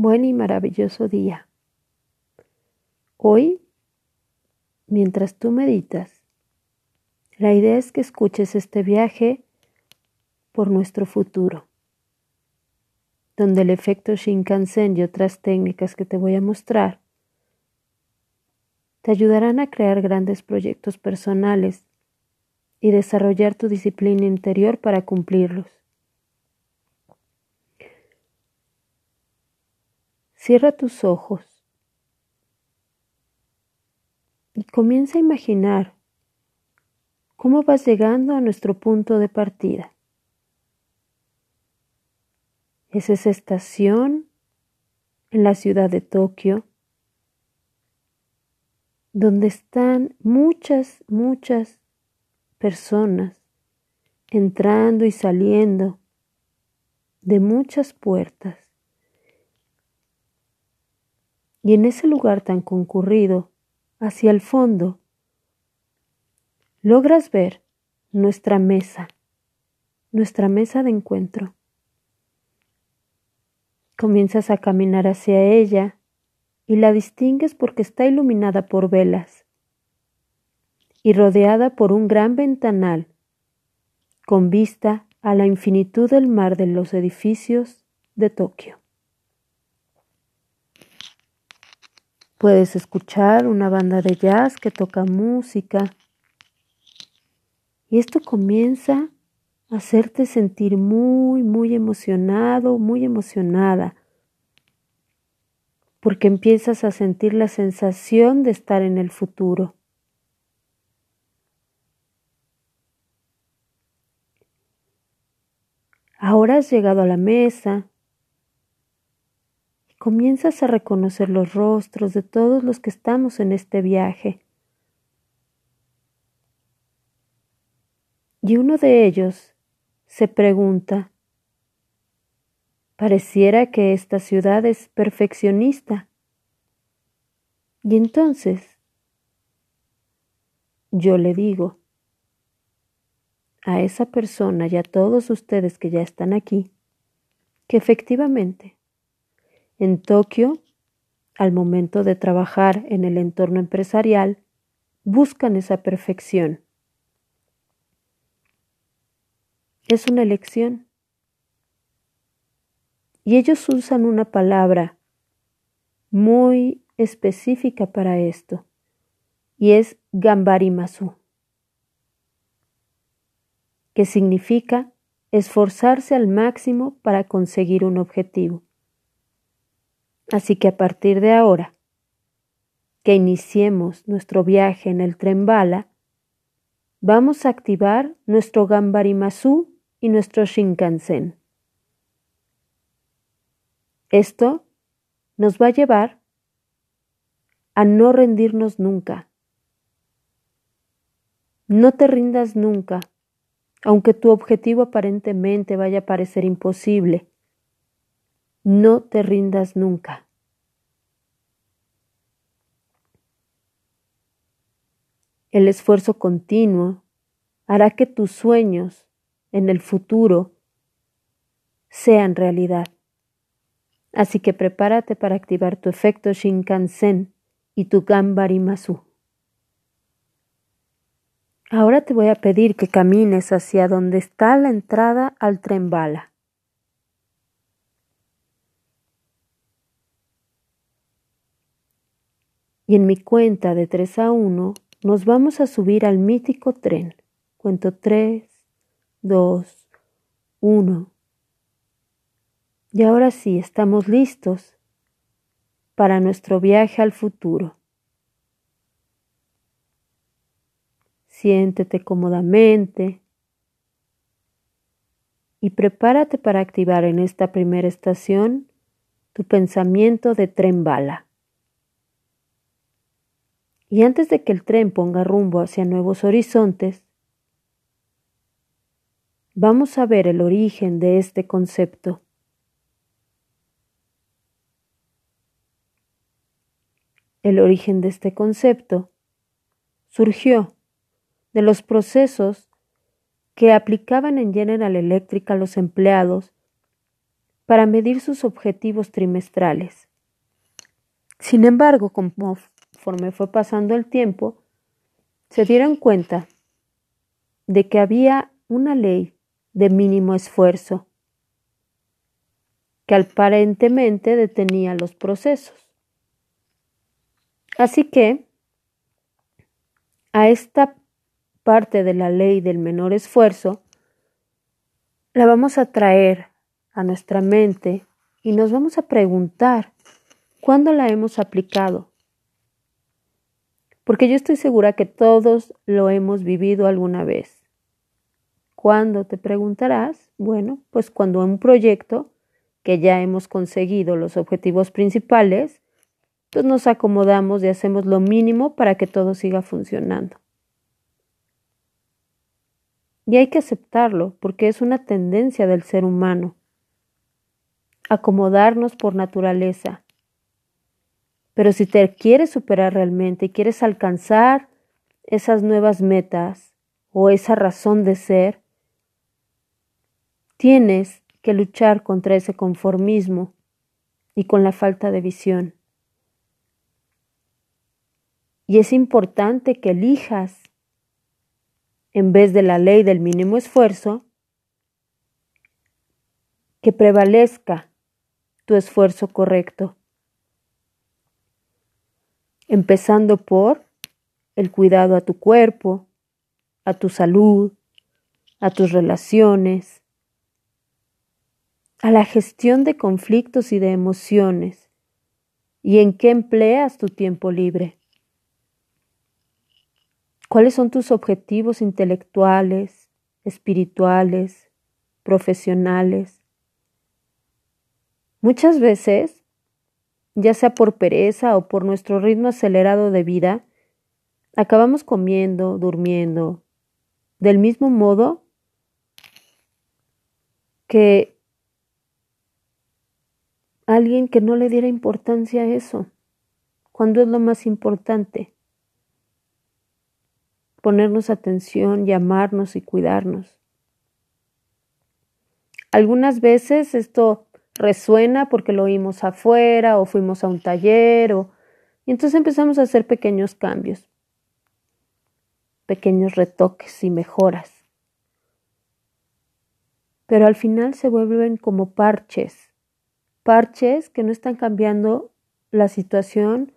Buen y maravilloso día. Hoy, mientras tú meditas, la idea es que escuches este viaje por nuestro futuro, donde el efecto Shinkansen y otras técnicas que te voy a mostrar te ayudarán a crear grandes proyectos personales y desarrollar tu disciplina interior para cumplirlos. Cierra tus ojos y comienza a imaginar cómo vas llegando a nuestro punto de partida. Es esa estación en la ciudad de Tokio donde están muchas, muchas personas entrando y saliendo de muchas puertas. Y en ese lugar tan concurrido, hacia el fondo, logras ver nuestra mesa, nuestra mesa de encuentro. Comienzas a caminar hacia ella y la distingues porque está iluminada por velas y rodeada por un gran ventanal con vista a la infinitud del mar de los edificios de Tokio. Puedes escuchar una banda de jazz que toca música y esto comienza a hacerte sentir muy, muy emocionado, muy emocionada, porque empiezas a sentir la sensación de estar en el futuro. Ahora has llegado a la mesa, comienzas a reconocer los rostros de todos los que estamos en este viaje. Y uno de ellos se pregunta, pareciera que esta ciudad es perfeccionista. Y entonces yo le digo a esa persona y a todos ustedes que ya están aquí, que efectivamente en Tokio, al momento de trabajar en el entorno empresarial, buscan esa perfección. Es una elección. Y ellos usan una palabra muy específica para esto, y es gambarimasu, que significa esforzarse al máximo para conseguir un objetivo. Así que a partir de ahora, que iniciemos nuestro viaje en el tren bala, vamos a activar nuestro Gambarimasu y nuestro Shinkansen. Esto nos va a llevar a no rendirnos nunca. No te rindas nunca, aunque tu objetivo aparentemente vaya a parecer imposible. No te rindas nunca. El esfuerzo continuo hará que tus sueños en el futuro sean realidad. Así que prepárate para activar tu efecto Shinkansen y tu Gambarimasu. Ahora te voy a pedir que camines hacia donde está la entrada al tren bala. Y en mi cuenta de 3 a 1 nos vamos a subir al mítico tren. Cuento 3, 2, 1. Y ahora sí, estamos listos para nuestro viaje al futuro. Siéntete cómodamente y prepárate para activar en esta primera estación tu pensamiento de tren bala. Y antes de que el tren ponga rumbo hacia nuevos horizontes, vamos a ver el origen de este concepto. El origen de este concepto surgió de los procesos que aplicaban en General Electric a los empleados para medir sus objetivos trimestrales. Sin embargo, conforme fue pasando el tiempo, se dieron cuenta de que había una ley de mínimo esfuerzo que aparentemente detenía los procesos. Así que a esta parte de la ley del menor esfuerzo la vamos a traer a nuestra mente y nos vamos a preguntar cuándo la hemos aplicado. Porque yo estoy segura que todos lo hemos vivido alguna vez. ¿Cuándo te preguntarás? Bueno, pues cuando un proyecto que ya hemos conseguido los objetivos principales, pues nos acomodamos y hacemos lo mínimo para que todo siga funcionando. Y hay que aceptarlo porque es una tendencia del ser humano. Acomodarnos por naturaleza. Pero si te quieres superar realmente y quieres alcanzar esas nuevas metas o esa razón de ser, tienes que luchar contra ese conformismo y con la falta de visión. Y es importante que elijas, en vez de la ley del mínimo esfuerzo, que prevalezca tu esfuerzo correcto, empezando por el cuidado a tu cuerpo, a tu salud, a tus relaciones, a la gestión de conflictos y de emociones, y en qué empleas tu tiempo libre. ¿Cuáles son tus objetivos intelectuales, espirituales, profesionales? Muchas veces, ya sea por pereza o por nuestro ritmo acelerado de vida, acabamos comiendo, durmiendo, del mismo modo que alguien que no le diera importancia a eso, cuando es lo más importante ponernos atención, llamarnos y cuidarnos. Algunas veces esto resuena porque lo oímos afuera o fuimos a un taller o y entonces empezamos a hacer pequeños cambios, pequeños retoques y mejoras. Pero al final se vuelven como parches, parches que no están cambiando la situación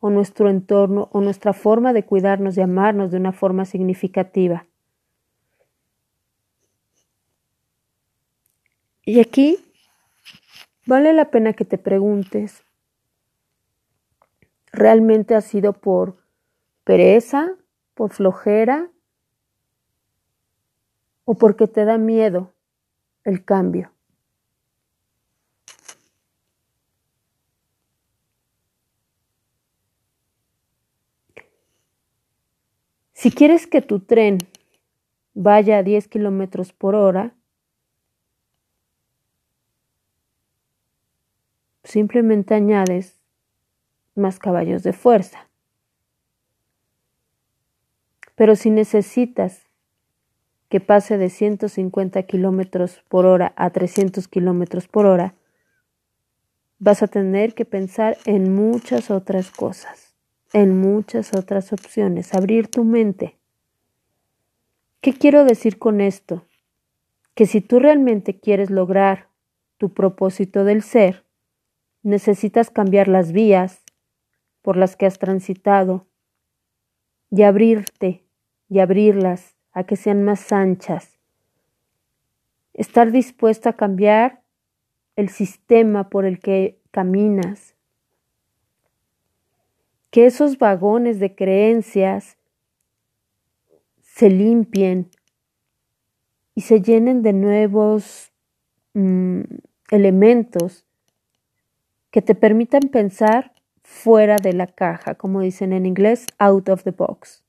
o nuestro entorno o nuestra forma de cuidarnos y amarnos de una forma significativa. Y aquí vale la pena que te preguntes, ¿realmente ha sido por pereza, por flojera o porque te da miedo el cambio? Si quieres que tu tren vaya a 10 kilómetros por hora, simplemente añades más caballos de fuerza. Pero si necesitas que pase de 150 kilómetros por hora a 300 kilómetros por hora, vas a tener que pensar en muchas otras cosas en muchas otras opciones, abrir tu mente. ¿Qué quiero decir con esto? Que si tú realmente quieres lograr tu propósito del ser, necesitas cambiar las vías por las que has transitado y abrirte y abrirlas a que sean más anchas. Estar dispuesto a cambiar el sistema por el que caminas, que esos vagones de creencias se limpien y se llenen de nuevos mm, elementos que te permitan pensar fuera de la caja, como dicen en inglés, out of the box.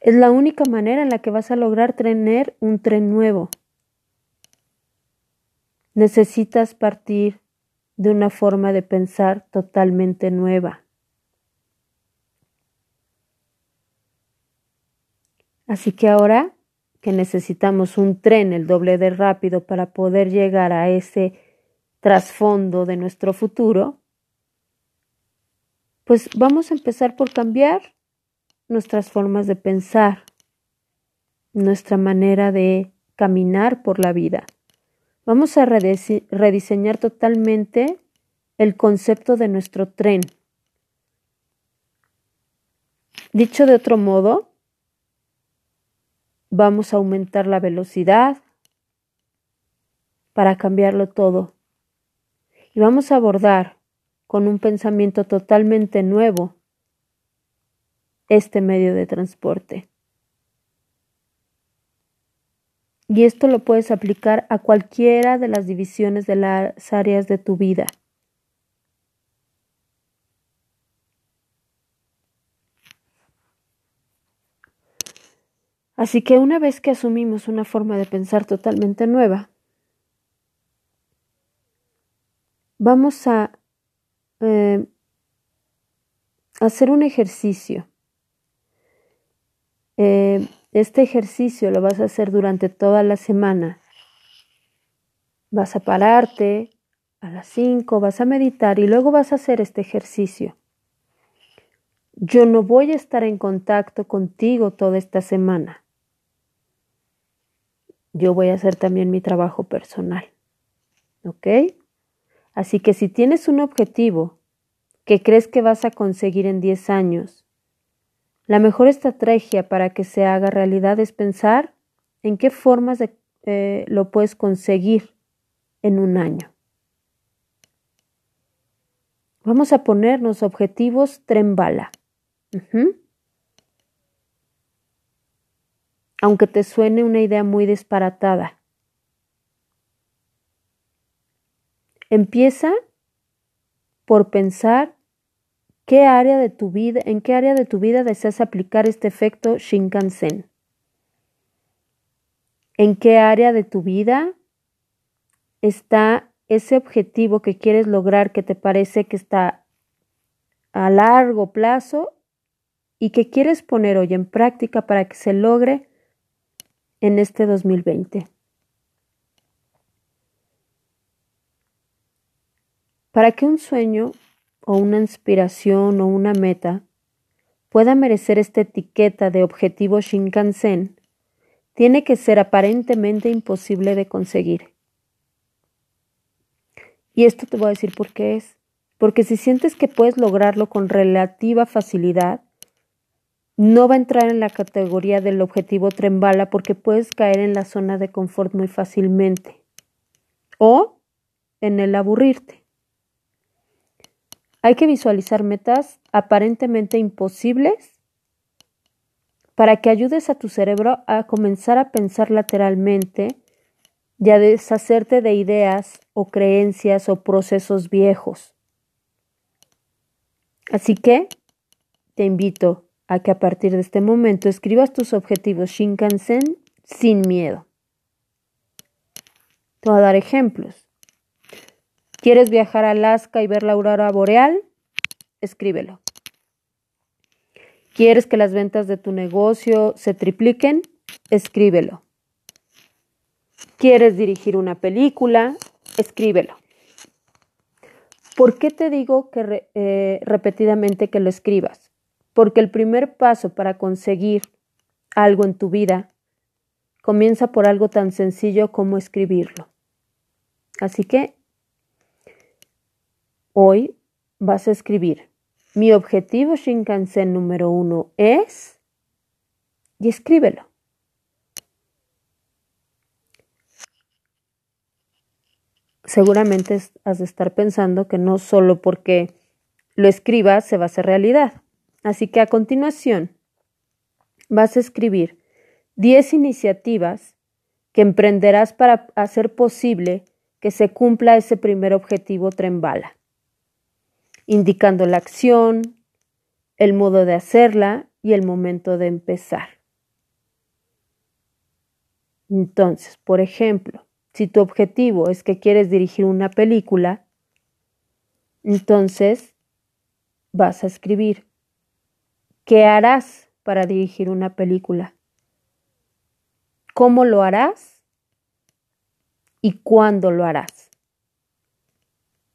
Es la única manera en la que vas a lograr tener un tren nuevo. Necesitas partir de una forma de pensar totalmente nueva. Así que ahora que necesitamos un tren el doble de rápido para poder llegar a ese trasfondo de nuestro futuro, pues vamos a empezar por cambiar nuestras formas de pensar, nuestra manera de caminar por la vida. Vamos a rediseñar totalmente el concepto de nuestro tren. Dicho de otro modo, vamos a aumentar la velocidad para cambiarlo todo. Y vamos a abordar con un pensamiento totalmente nuevo este medio de transporte. Y esto lo puedes aplicar a cualquiera de las divisiones de las áreas de tu vida. Así que una vez que asumimos una forma de pensar totalmente nueva, vamos a eh, hacer un ejercicio. Eh, este ejercicio lo vas a hacer durante toda la semana. Vas a pararte a las 5, vas a meditar y luego vas a hacer este ejercicio. Yo no voy a estar en contacto contigo toda esta semana. Yo voy a hacer también mi trabajo personal. ¿Ok? Así que si tienes un objetivo que crees que vas a conseguir en 10 años, la mejor estrategia para que se haga realidad es pensar en qué formas eh, lo puedes conseguir en un año. Vamos a ponernos objetivos tren bala. Aunque te suene una idea muy disparatada. Empieza por pensar ¿Qué área de tu vida, ¿En qué área de tu vida deseas aplicar este efecto Shinkansen? ¿En qué área de tu vida está ese objetivo que quieres lograr que te parece que está a largo plazo y que quieres poner hoy en práctica para que se logre en este 2020? Para que un sueño o una inspiración o una meta pueda merecer esta etiqueta de objetivo Shinkansen, tiene que ser aparentemente imposible de conseguir. Y esto te voy a decir por qué es. Porque si sientes que puedes lograrlo con relativa facilidad, no va a entrar en la categoría del objetivo trembala porque puedes caer en la zona de confort muy fácilmente. O en el aburrirte. Hay que visualizar metas aparentemente imposibles para que ayudes a tu cerebro a comenzar a pensar lateralmente y a deshacerte de ideas o creencias o procesos viejos. Así que te invito a que a partir de este momento escribas tus objetivos Shinkansen sin miedo. Te voy a dar ejemplos. ¿Quieres viajar a Alaska y ver la aurora boreal? Escríbelo. ¿Quieres que las ventas de tu negocio se tripliquen? Escríbelo. ¿Quieres dirigir una película? Escríbelo. ¿Por qué te digo que eh, repetidamente que lo escribas? Porque el primer paso para conseguir algo en tu vida comienza por algo tan sencillo como escribirlo. Así que Hoy vas a escribir, mi objetivo Shinkansen número uno es, y escríbelo. Seguramente has de estar pensando que no solo porque lo escribas se va a hacer realidad. Así que a continuación vas a escribir 10 iniciativas que emprenderás para hacer posible que se cumpla ese primer objetivo tren bala indicando la acción, el modo de hacerla y el momento de empezar. Entonces, por ejemplo, si tu objetivo es que quieres dirigir una película, entonces vas a escribir, ¿qué harás para dirigir una película? cómo lo harás y cuándo lo harás.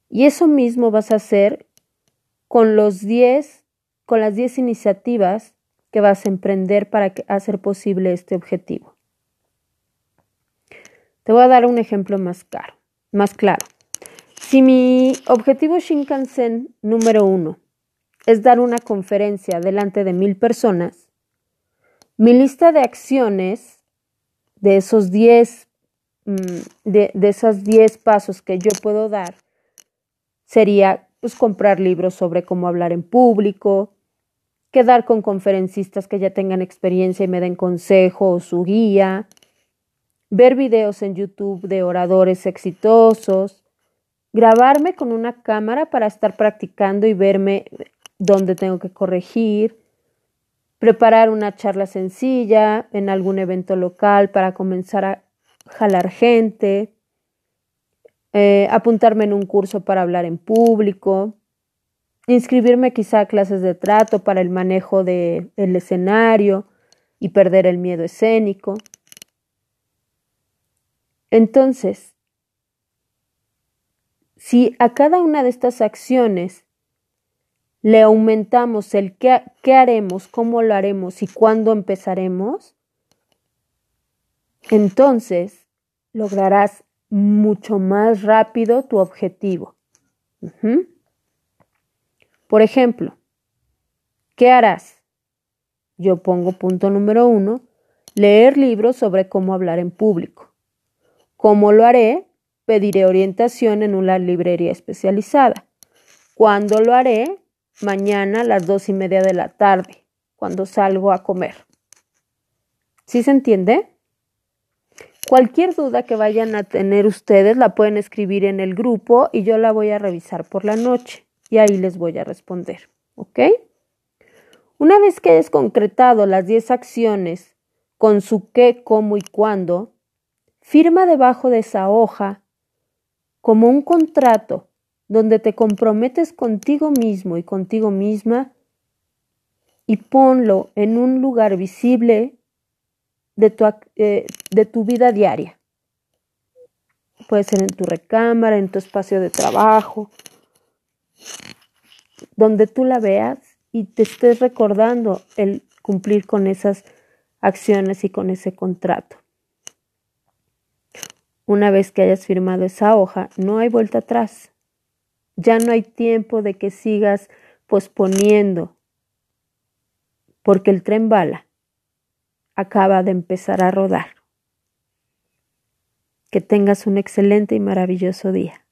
Y eso mismo vas a hacer con los 10 con las 10 iniciativas que vas a emprender para hacer posible este objetivo. Te voy a dar un ejemplo más, más claro. Si mi objetivo Shinkansen número uno es dar una conferencia delante de mil personas, mi lista de acciones de esos 10 mm, de, de esos 10 pasos que yo puedo dar sería pues comprar libros sobre cómo hablar en público, quedar con conferencistas que ya tengan experiencia y me den consejo o su guía, ver videos en YouTube de oradores exitosos, grabarme con una cámara para estar practicando y verme dónde tengo que corregir, preparar una charla sencilla en algún evento local para comenzar a jalar gente, eh, apuntarme en un curso para hablar en público, inscribirme quizá a clases de trato para el manejo del escenario y perder el miedo escénico. Entonces, si a cada una de estas acciones le aumentamos el qué, qué haremos, cómo lo haremos y cuándo empezaremos, entonces lograrás mucho más rápido tu objetivo. Por ejemplo, ¿qué harás? Yo pongo punto número uno, leer libros sobre cómo hablar en público. ¿Cómo lo haré? Pediré orientación en una librería especializada. ¿Cuándo lo haré? Mañana a las dos y media de la tarde, cuando salgo a comer. ¿Sí se entiende? Cualquier duda que vayan a tener ustedes la pueden escribir en el grupo y yo la voy a revisar por la noche y ahí les voy a responder. ¿Ok? Una vez que hayas concretado las 10 acciones con su qué, cómo y cuándo, firma debajo de esa hoja como un contrato donde te comprometes contigo mismo y contigo misma y ponlo en un lugar visible de tu, eh, de tu vida diaria. Puede ser en tu recámara, en tu espacio de trabajo, donde tú la veas y te estés recordando el cumplir con esas acciones y con ese contrato. Una vez que hayas firmado esa hoja, no hay vuelta atrás. Ya no hay tiempo de que sigas posponiendo, porque el tren bala acaba de empezar a rodar. Que tengas un excelente y maravilloso día.